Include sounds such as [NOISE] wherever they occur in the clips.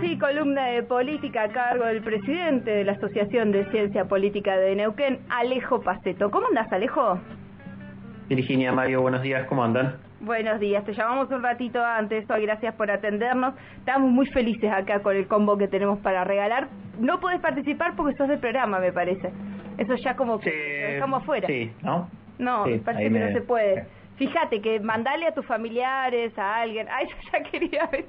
sí, columna de política a cargo del presidente de la Asociación de Ciencia Política de Neuquén, Alejo Paceto. ¿Cómo andas, Alejo? Virginia, Mario, buenos días, ¿cómo andan? Buenos días, te llamamos un ratito antes, hoy gracias por atendernos. Estamos muy felices acá con el combo que tenemos para regalar. No puedes participar porque sos del programa, me parece. Eso ya como que lo dejamos afuera. Sí, ¿no? No, parece que no se puede. Fíjate que mandale a tus familiares, a alguien. Ay, [LAUGHS] yo ya quería ver.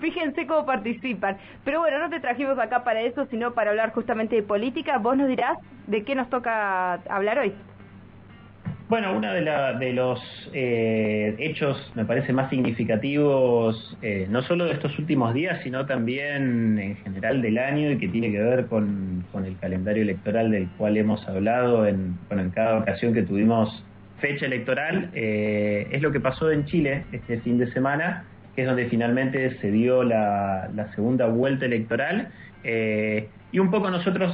Fíjense cómo participan. Pero bueno, no te trajimos acá para eso, sino para hablar justamente de política. Vos nos dirás de qué nos toca hablar hoy. Bueno, uno de, de los eh, hechos, me parece, más significativos, eh, no solo de estos últimos días, sino también en general del año y que tiene que ver con, el calendario electoral del cual hemos hablado en, en cada ocasión que tuvimos fecha electoral, eh, es lo que pasó en Chile este fin de semana, que es donde finalmente se dio la, segunda vuelta electoral. y un poco nosotros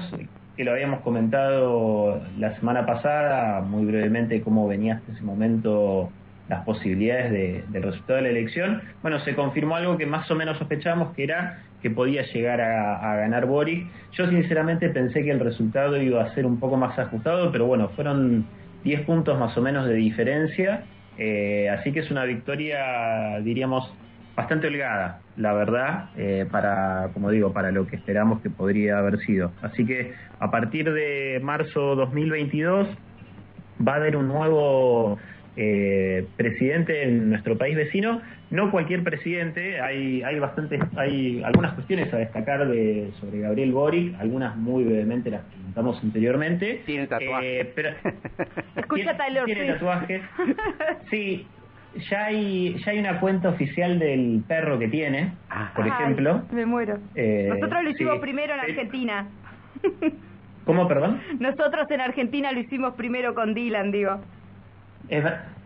que lo habíamos comentado la semana pasada, muy brevemente cómo venía hasta ese momento las posibilidades de, del resultado de la elección. Bueno, se confirmó algo que más o menos sospechamos, que era que podía llegar a, ganar Boric. Yo sinceramente pensé que el resultado iba a ser un poco más ajustado, pero bueno, fueron 10 puntos más o menos de diferencia, eh, así que es una victoria, diríamos, bastante holgada, la verdad, eh, para, como digo, para lo que esperamos que podría haber sido. Así que a partir de marzo 2022 va a haber un nuevo eh, presidente en nuestro país vecino. No cualquier presidente, hay, hay bastantes, hay algunas cuestiones a destacar de, sobre Gabriel Boric, algunas muy brevemente las comentamos anteriormente. Tiene tatuajes. Eh, pero, [LAUGHS] Escucha tiene, tiene tatuajes. [LAUGHS] Sí, ya hay, ya hay una cuenta oficial del perro que tiene, por ejemplo. me muero. Eh, Nosotros lo hicimos primero en Argentina. [LAUGHS] ¿Cómo, perdón? Nosotros en Argentina lo hicimos primero con Dylan, digo.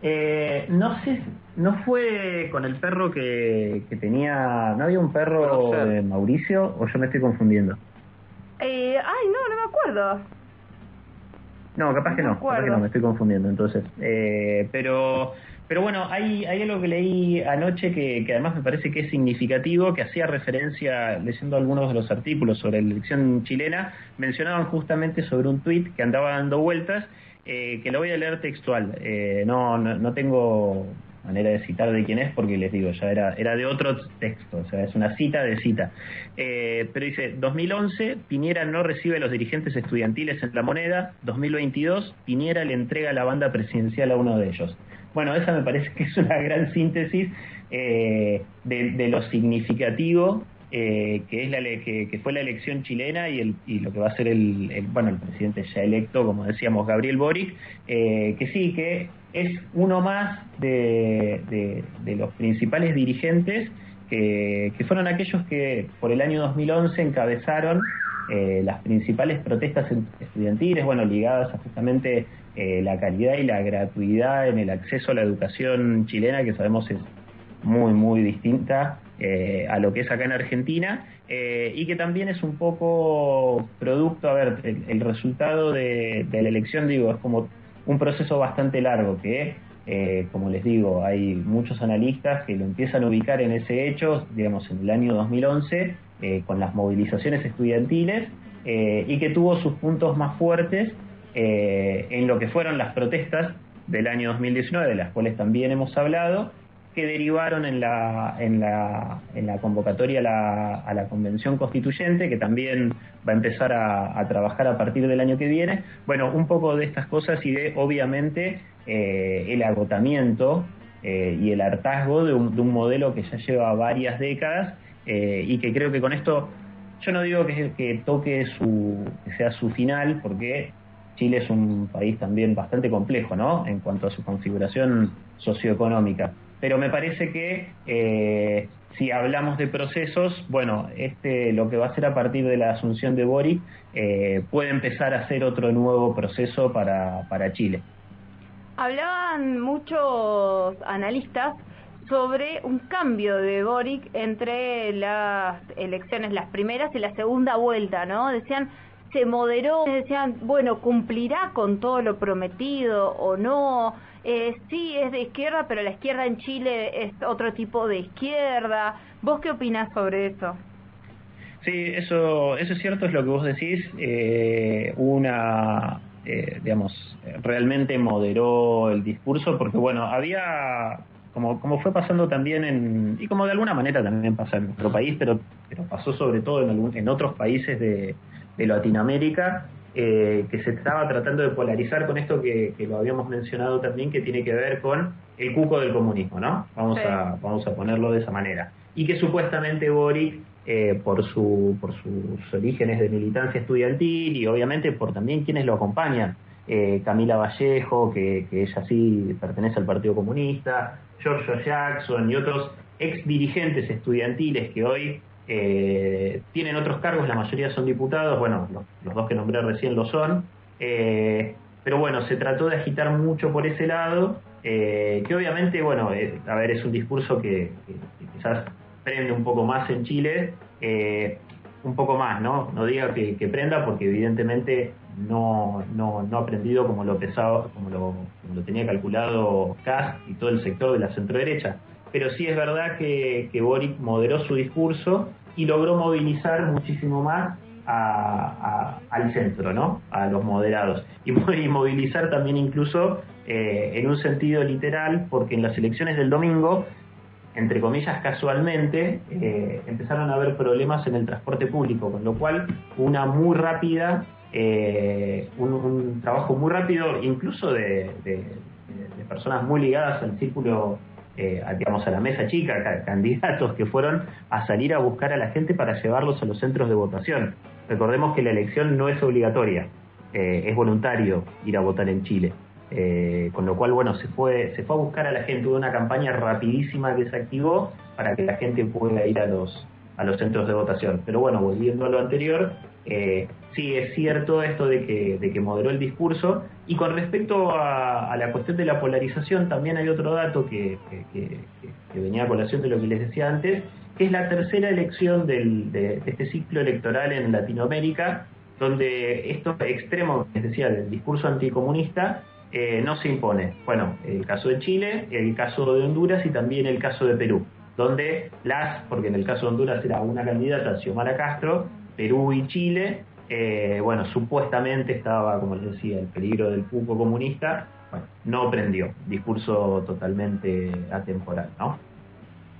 Eh, no sé, no fue con el perro que, que tenía, ¿no había un perro de Mauricio o yo me estoy confundiendo? Acuerdo. No, capaz que no, capaz que no, me estoy confundiendo entonces. Eh, pero pero bueno, hay, hay algo que leí anoche que, que, además me parece que es significativo, que hacía referencia, leyendo algunos de los artículos sobre la elección chilena, mencionaban justamente sobre un tuit que andaba dando vueltas, eh, que lo voy a leer textual. Eh, no, no, tengo manera de citar de quién es porque les digo, ya era, era de otro texto, o sea, es una cita de cita. Eh, pero dice, 2011, Piñera no recibe a los dirigentes estudiantiles en la moneda, 2022, Piñera le entrega la banda presidencial a uno de ellos. Bueno, esa me parece que es una gran síntesis eh, de, lo significativo eh, que es la que, fue la elección chilena y, el, y lo que va a ser el, bueno el presidente ya electo, como decíamos, Gabriel Boric, eh, que sí, que es uno más de, de, los principales dirigentes que, que, fueron aquellos que por el año 2011 encabezaron las principales protestas estudiantiles, bueno, ligadas a justamente eh, la calidad y la gratuidad en el acceso a la educación chilena, que sabemos es muy, muy distinta eh, a lo que es acá en Argentina, eh, y que también es un poco producto, a ver, el, resultado de, la elección, digo, es como un proceso bastante largo, que, como les digo, hay muchos analistas que lo empiezan a ubicar en ese hecho, digamos, en el año 2011, con las movilizaciones estudiantiles, y que tuvo sus puntos más fuertes eh, en lo que fueron las protestas del año 2019, de las cuales también hemos hablado, que derivaron en la, en la, en la convocatoria a la, a Convención Constituyente, que también va a empezar a, trabajar a partir del año que viene. Bueno, un poco de estas cosas y de, obviamente, eh, el agotamiento eh, y el hartazgo de un, de un, modelo que ya lleva varias décadas y que creo que con esto, yo no digo que, que toque su, que sea su final, porque Chile es un país también bastante complejo, ¿no? En cuanto a su configuración socioeconómica. Pero me parece que eh, si hablamos de procesos, bueno, este lo que va a ser a partir de la asunción de Boric eh, puede empezar a ser otro nuevo proceso para, para Chile. Hablaban muchos analistas sobre un cambio de Boric entre las elecciones, las primeras y la segunda vuelta, ¿no? Decían se moderó, decían, bueno, cumplirá con todo lo prometido o no. Eh, sí, es de izquierda, pero la izquierda en Chile es otro tipo de izquierda. ¿Vos qué opinás sobre eso? Sí, eso, eso es cierto, es lo que vos decís. Eh, una, eh, digamos, realmente moderó el discurso porque, bueno, había, como, como fue pasando también en, y como de alguna manera también pasa en nuestro país, pero, pero pasó sobre todo en, en otros países de, de Latinoamérica, eh, que se estaba tratando de polarizar con esto que, lo habíamos mencionado también, que tiene que ver con el cuco del comunismo, ¿no? Vamos, a, vamos a ponerlo de esa manera. Y que supuestamente Boric, eh, por, su, por sus orígenes de militancia estudiantil y obviamente por también quienes lo acompañan, eh, Camila Vallejo, que, que ella sí pertenece al Partido Comunista, George Jackson y otros ex dirigentes estudiantiles que hoy eh, tienen otros cargos, la mayoría son diputados, bueno, los, dos que nombré recién lo son, eh, pero bueno, se trató de agitar mucho por ese lado, eh, que obviamente, bueno, a ver, es un discurso que, quizás prende un poco más en Chile, un poco más, ¿no? No diga que, prenda porque evidentemente no, no, no ha aprendido como lo pesado, como lo, tenía calculado Kass y todo el sector de la centro-derecha pero sí es verdad que, Boric moderó su discurso y logró movilizar muchísimo más al centro, ¿no? A los moderados. Y, movilizar también incluso eh, en un sentido literal, porque en las elecciones del domingo, entre comillas casualmente, eh, empezaron a haber problemas en el transporte público, con lo cual una muy rápida, eh, un, trabajo muy rápido, incluso de personas muy ligadas al círculo eh, digamos, a la mesa chica, candidatos que fueron a salir a buscar a la gente para llevarlos a los centros de votación. Recordemos que la elección no es obligatoria, eh, es voluntario ir a votar en Chile. Eh, con lo cual, bueno, se fue, se fue a buscar a la gente, hubo una campaña rapidísima que se activó para que la gente pueda ir a los, a los centros de votación. Pero bueno, volviendo a lo anterior, eh, sí es cierto esto de que, de que moderó el discurso. Y con respecto a, la cuestión de la polarización, también hay otro dato que, que, venía a colación de lo que les decía antes, que es la tercera elección del, de, este ciclo electoral en Latinoamérica, donde esto extremo, les decía, del discurso anticomunista, eh, no se impone. Bueno, el caso de Chile, el caso de Honduras y también el caso de Perú donde las, porque en el caso de Honduras era una candidata, Xiomara Castro, Perú y Chile, eh, bueno, supuestamente estaba, como les decía, el peligro del cupo comunista, bueno, no prendió, discurso totalmente atemporal, ¿no?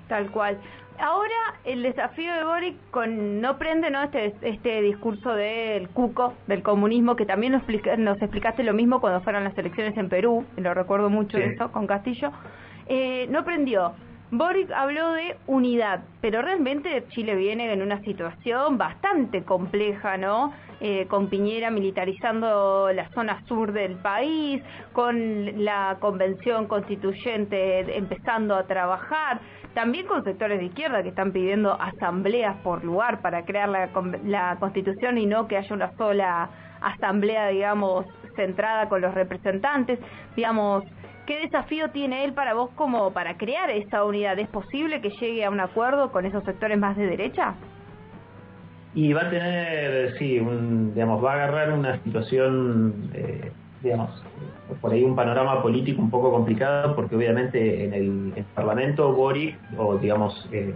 Tal cual. Ahora el desafío de Boric con no prende no este este discurso del cuco del comunismo que también nos, nos explicaste lo mismo cuando fueron las elecciones en Perú lo recuerdo mucho eso con Castillo. Eh, no prendió Boric habló de unidad, pero realmente Chile viene en una situación bastante compleja, ¿no? Eh, con Piñera militarizando la zona sur del país, con la convención constituyente empezando a trabajar, también con sectores de izquierda que están pidiendo asambleas por lugar para crear la, la constitución y no que haya una sola asamblea, digamos, centrada con los representantes, digamos, ¿Qué desafío tiene él para vos como para crear esta unidad? ¿Es posible que llegue a un acuerdo con esos sectores más de derecha? Y va a tener, sí, un, digamos, va a agarrar una situación, eh, digamos, por ahí un panorama político un poco complicado, porque obviamente en el, Parlamento Boric, o digamos, eh,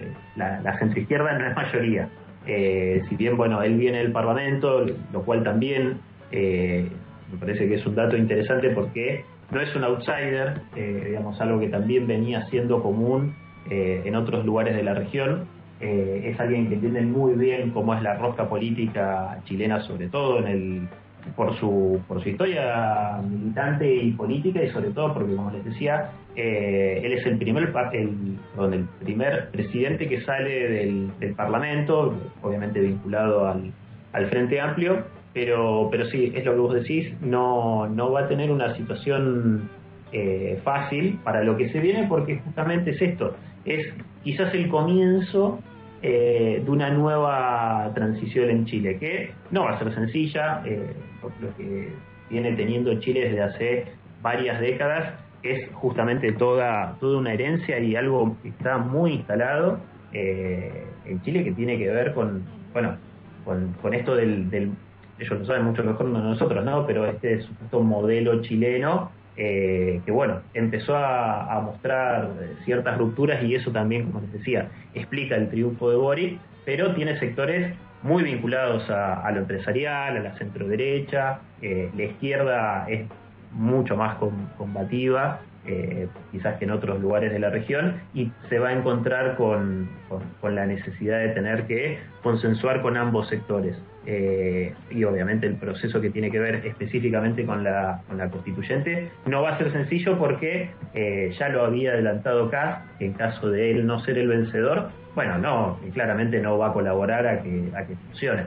eh, la, la centroizquierda no es mayoría. si bien, bueno, él viene del Parlamento, lo cual también me parece que es un dato interesante porque no es un outsider, eh, digamos, algo que también venía siendo común eh, en otros lugares de la región. Eh, es alguien que entiende muy bien cómo es la rosca política chilena, sobre todo en el, por, su, por su historia militante y política, y sobre todo porque, como les decía, él es el primer, el, el primer presidente que sale del, del Parlamento, obviamente vinculado al, al Frente Amplio, pero, pero sí, es lo que vos decís, no, no va a tener una situación eh, fácil para lo que se viene porque justamente es esto, es quizás el comienzo eh, de una nueva transición en Chile, que no va a ser sencilla, eh, lo que viene teniendo Chile desde hace varias décadas es justamente toda, toda una herencia y algo que está muy instalado en Chile que tiene que ver con, bueno, con, con esto del, del ellos lo saben mucho mejor que nosotros, ¿no? Pero este supuesto modelo chileno eh, que bueno, empezó a, mostrar ciertas rupturas y eso también, como les decía, explica el triunfo de Boric, pero tiene sectores muy vinculados a, lo empresarial, a la centro-derecha, eh, la izquierda es mucho más combativa, eh, quizás que en otros lugares de la región, y se va a encontrar con, con, la necesidad de tener que consensuar con ambos sectores. Eh, y obviamente el proceso que tiene que ver específicamente con la, con la constituyente no va a ser sencillo porque eh, ya lo había adelantado Kass, que en caso de él no ser el vencedor, bueno, no, claramente no va a colaborar a que, a que funcione.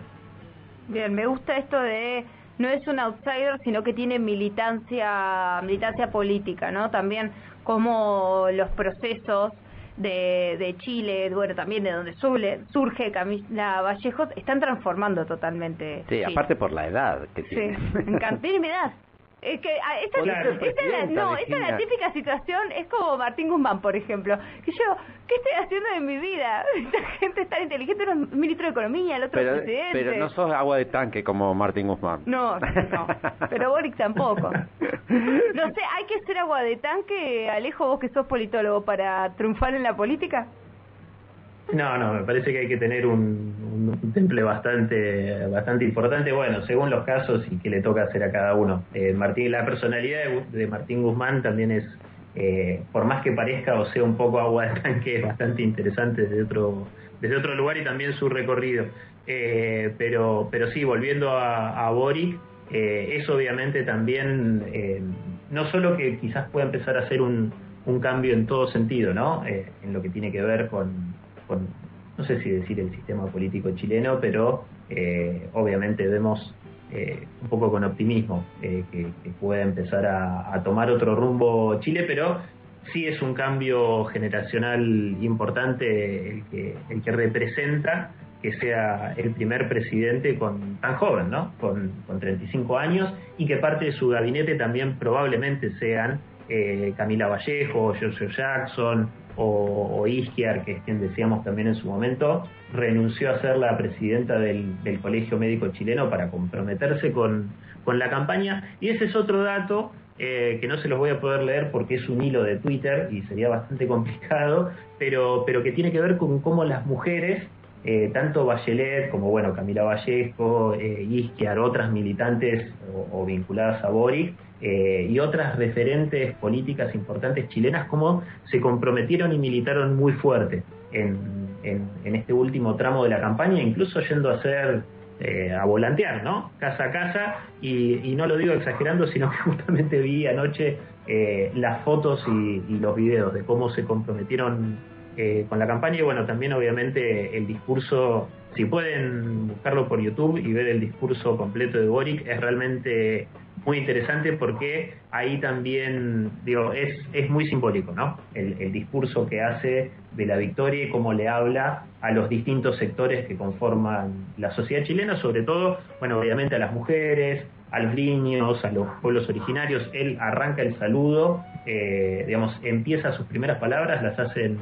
Bien, me gusta esto de no es un outsider, sino que tiene militancia, militancia política, ¿no? También como los procesos de, de Chile, bueno, también de donde surge, surge Camila Vallejos, están transformando totalmente. Sí, aparte por la edad que tiene. Sí. Tiene mi edad. Es que ah, esta, esta, la, no, esta es la típica situación, es como Martín Guzmán, por ejemplo, que yo, ¿qué estoy haciendo en mi vida? [LAUGHS] Esta gente tan inteligente, uno es ministro de Economía, el otro pero, presidente. Pero no sos agua de tanque como Martín Guzmán. No, no, [LAUGHS] pero Boric tampoco. No sé, ¿hay que ser agua de tanque, Alejo, vos que sos politólogo, para triunfar en la política? No, no, me parece que hay que tener un, temple bastante bastante importante, bueno, según los casos y que le toca hacer a cada uno. Eh, Martín, la personalidad de, Martín Guzmán también es, eh, por más que parezca o sea un poco agua de tanque, es bastante interesante desde otro, desde otro lugar y también su recorrido. Eh, pero, pero sí, volviendo a, a Boric, es obviamente también, no solo que quizás pueda empezar a hacer un cambio en todo sentido, ¿no? en lo que tiene que ver con no sé si decir el sistema político chileno, pero eh, obviamente vemos eh, un poco con optimismo eh, que, pueda empezar a, tomar otro rumbo Chile, pero sí es un cambio generacional importante el que, que representa que sea el primer presidente con tan joven, ¿no? Con, con 35 años y que parte de su gabinete también probablemente sean Camila Vallejo, Giorgio Jackson, o, o Isquiar, que es quien decíamos también en su momento, renunció a ser la presidenta del, Colegio Médico Chileno para comprometerse con, la campaña. Y ese es otro dato eh, que no se los voy a poder leer porque es un hilo de Twitter y sería bastante [LAUGHS] complicado, pero, pero que tiene que ver con cómo las mujeres, eh, tanto Bachelet como bueno Camila Vallejo, eh, Isquiar, otras militantes o, o vinculadas a Boric, eh, y otras referentes políticas importantes chilenas, como se comprometieron y militaron muy fuerte en, este último tramo de la campaña, incluso yendo a hacer, eh, a volantear, ¿no? Casa a casa, y, no lo digo exagerando, sino que [LAUGHS] justamente vi anoche eh, las fotos y, los videos de cómo se comprometieron con la campaña y bueno, también obviamente el discurso, si pueden buscarlo por YouTube y ver el discurso completo de Boric, es realmente muy interesante porque ahí también, digo, es, es muy simbólico, ¿no? El, discurso que hace de la victoria y cómo le habla a los distintos sectores que conforman la sociedad chilena, sobre todo, bueno, obviamente a las mujeres, a los niños, a los pueblos originarios. Él arranca el saludo, eh, digamos, empieza sus primeras palabras, las hacen,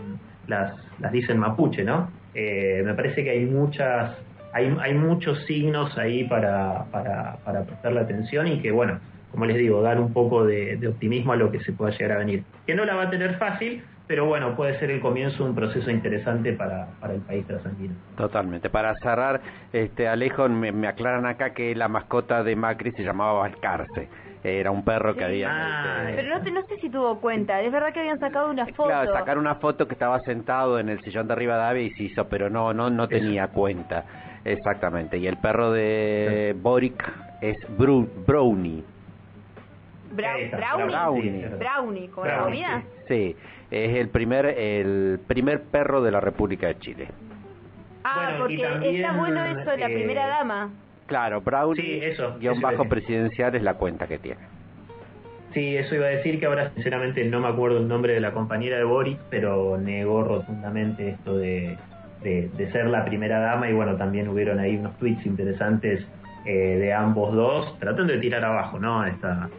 las, las dicen mapuche, ¿no? Eh, me parece que hay muchas hay, hay muchos signos ahí para, para, para prestarle atención y que, bueno, como les digo, dar un poco de, optimismo a lo que se pueda llegar a venir. Que no la va a tener fácil, pero bueno, puede ser el comienzo de un proceso interesante para, para el país trasandino. Totalmente. Para cerrar, este Alejo, me, aclaran acá que la mascota de Macri se llamaba Valcarce. Era un perro que había... Ah, pero no, no sé si tuvo cuenta. Es verdad que habían sacado una foto. Claro, sacar una foto que estaba sentado en el sillón de arriba de y se hizo, pero no, no, no tenía cuenta. Exactamente, y el perro de Boric es Brownie. brownie. Brownie. ¿con la comida? Sí, es el primer, el primer perro de la República de Chile. Ah, porque está bueno eso de la primera eh, dama. Claro, Brownie, sí, eso, guion bajo presidencial es la cuenta que tiene. Sí, eso iba a decir que ahora sinceramente no me acuerdo el nombre de la compañera de Boric, pero negó rotundamente esto de de, ser la primera dama y bueno, también hubieron ahí unos tweets interesantes eh, de ambos dos, tratando de tirar abajo, ¿no? Esta,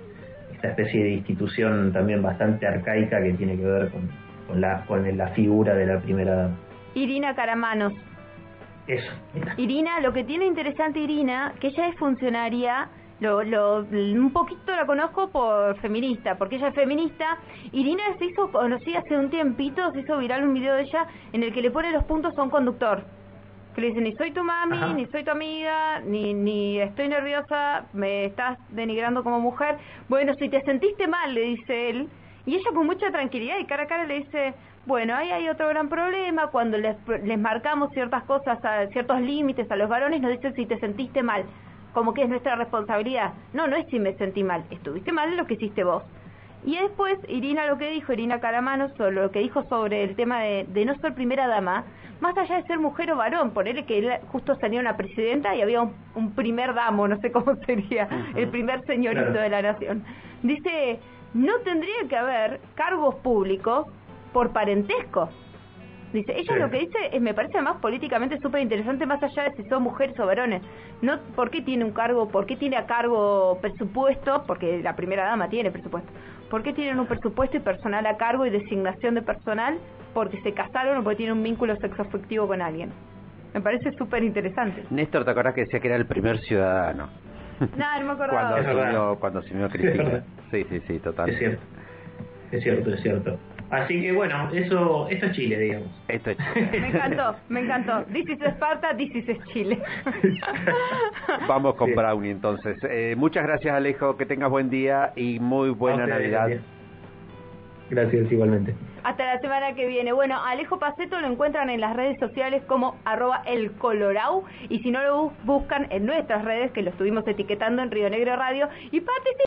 esta especie de institución también bastante arcaica que tiene que ver con, con, la, con la figura de la primera dama. Irina Caramanos. Eso. Irina, lo que tiene interesante Irina, que ella es funcionaria Lo, lo, un poquito la conozco por feminista, porque ella es feminista. Irina se hizo conocida hace un tiempito, se hizo viral un video de ella en el que le pone los puntos a un conductor. Que le dice, ni soy tu mami, ni soy tu amiga, ni, ni estoy nerviosa, me estás denigrando como mujer. Bueno, si te sentiste mal, le dice él. Y ella con mucha tranquilidad y cara a cara le dice, bueno, ahí hay otro gran problema, cuando les, les marcamos ciertas cosas, a, ciertos límites a los varones, nos dicen si te sentiste mal como que es nuestra responsabilidad. No, no es si me sentí mal, estuviste mal en lo que hiciste vos. Y después, Irina lo que dijo, Irina Caramano, sobre lo que dijo sobre el tema de, no ser primera dama, más allá de ser mujer o varón, ponerle que justo salía una presidenta y había un, primer damo, no sé cómo [LAUGHS] sería, el primer señorito de la nación. Dice, no tendría que haber cargos públicos por parentesco. Dice, ella lo que dice es, me parece más políticamente súper interesante, más allá de si son mujeres o varones. No, ¿Por qué tiene un cargo? ¿Por qué tiene a cargo presupuesto? Porque la primera dama tiene presupuesto. ¿Por qué tienen un presupuesto y personal a cargo y designación de personal? Porque se casaron o porque tienen un vínculo sexoafectivo con alguien. Me parece súper interesante. Néstor, ¿te acordás que decía que era el primer ciudadano? No, no me acordaba. cuando, asumió, cuando asumió Cristina. Sí, sí, sí, total. Es cierto. Es cierto, es cierto. Así que bueno, eso, esto es Chile, digamos. Esto es Chile. [LAUGHS] Me encantó, me encantó. This is Esparta, this is Chile. [LAUGHS] Vamos con Brownie entonces. Eh, muchas gracias Alejo, que tengas buen día y muy buena Navidad. Gracias, igualmente. Hasta la semana que viene. Bueno, Alejo Paceto lo encuentran en las redes sociales como arroba el Colorau y si no lo buscan en nuestras redes, que lo estuvimos etiquetando en Río Negro Radio, y participen